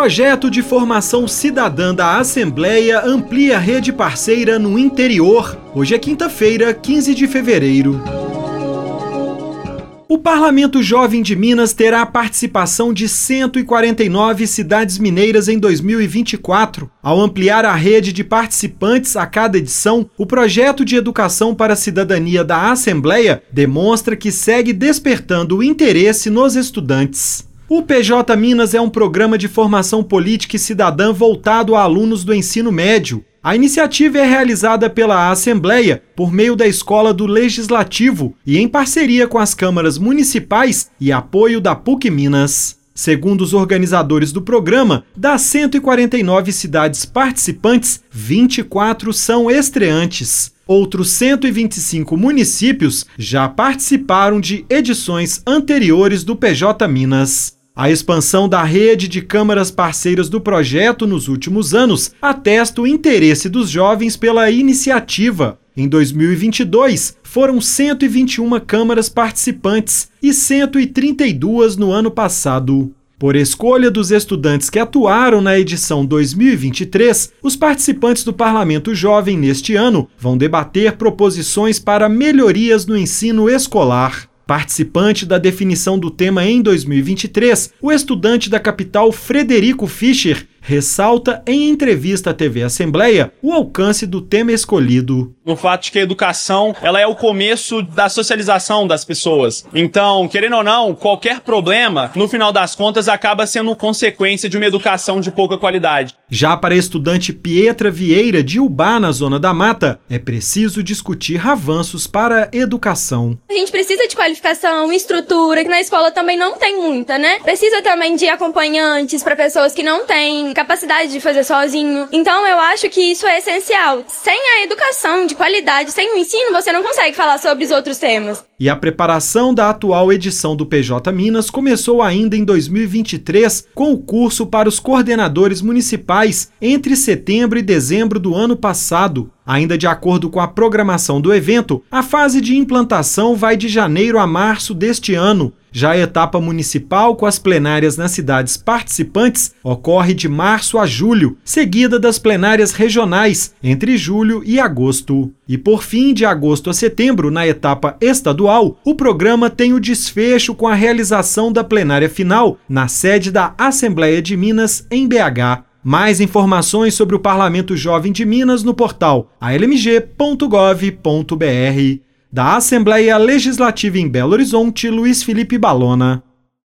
Projeto de formação cidadã da Assembleia amplia rede parceira no interior. Hoje é quinta-feira, 15 de fevereiro. O Parlamento Jovem de Minas terá a participação de 149 cidades mineiras em 2024. Ao ampliar a rede de participantes a cada edição, o projeto de educação para a cidadania da Assembleia demonstra que segue despertando o interesse nos estudantes. O PJ Minas é um programa de formação política e cidadã voltado a alunos do ensino médio. A iniciativa é realizada pela Assembleia por meio da Escola do Legislativo e em parceria com as câmaras municipais e apoio da PUC Minas. Segundo os organizadores do programa, das 149 cidades participantes, 24 são estreantes. Outros 125 municípios já participaram de edições anteriores do PJ Minas. A expansão da rede de câmaras parceiras do projeto nos últimos anos atesta o interesse dos jovens pela iniciativa. Em 2022, foram 121 câmaras participantes e 132 no ano passado. Por escolha dos estudantes que atuaram na edição 2023, os participantes do Parlamento Jovem neste ano vão debater proposições para melhorias no ensino escolar. Participante da definição do tema em 2023, o estudante da capital Frederico Fischer ressalta em entrevista à TV Assembleia o alcance do tema escolhido. No fato de que a educação ela é o começo da socialização das pessoas. Então, querendo ou não, qualquer problema, no final das contas, acaba sendo consequência de uma educação de pouca qualidade. Já para a estudante Pietra Vieira, de Ubá, na Zona da Mata, é preciso discutir avanços para a educação. A gente precisa de qualificação, estrutura, que na escola também não tem muita, né? Precisa também de acompanhantes para pessoas que não têm capacidade de fazer sozinho. Então eu acho que isso é essencial. Sem a educação de qualidade, sem o ensino, você não consegue falar sobre os outros temas. E a preparação da atual edição do PJ Minas começou ainda em 2023 com o curso para os coordenadores municipais entre setembro e dezembro do ano passado. Ainda de acordo com a programação do evento, a fase de implantação vai de janeiro a março deste ano. Já a etapa municipal, com as plenárias nas cidades participantes, ocorre de março a julho, seguida das plenárias regionais, entre julho e agosto. E por fim, de agosto a setembro, na etapa estadual, o programa tem o desfecho com a realização da plenária final na sede da Assembleia de Minas, em BH. Mais informações sobre o Parlamento Jovem de Minas no portal almg.gov.br. Da Assembleia Legislativa em Belo Horizonte, Luiz Felipe Balona.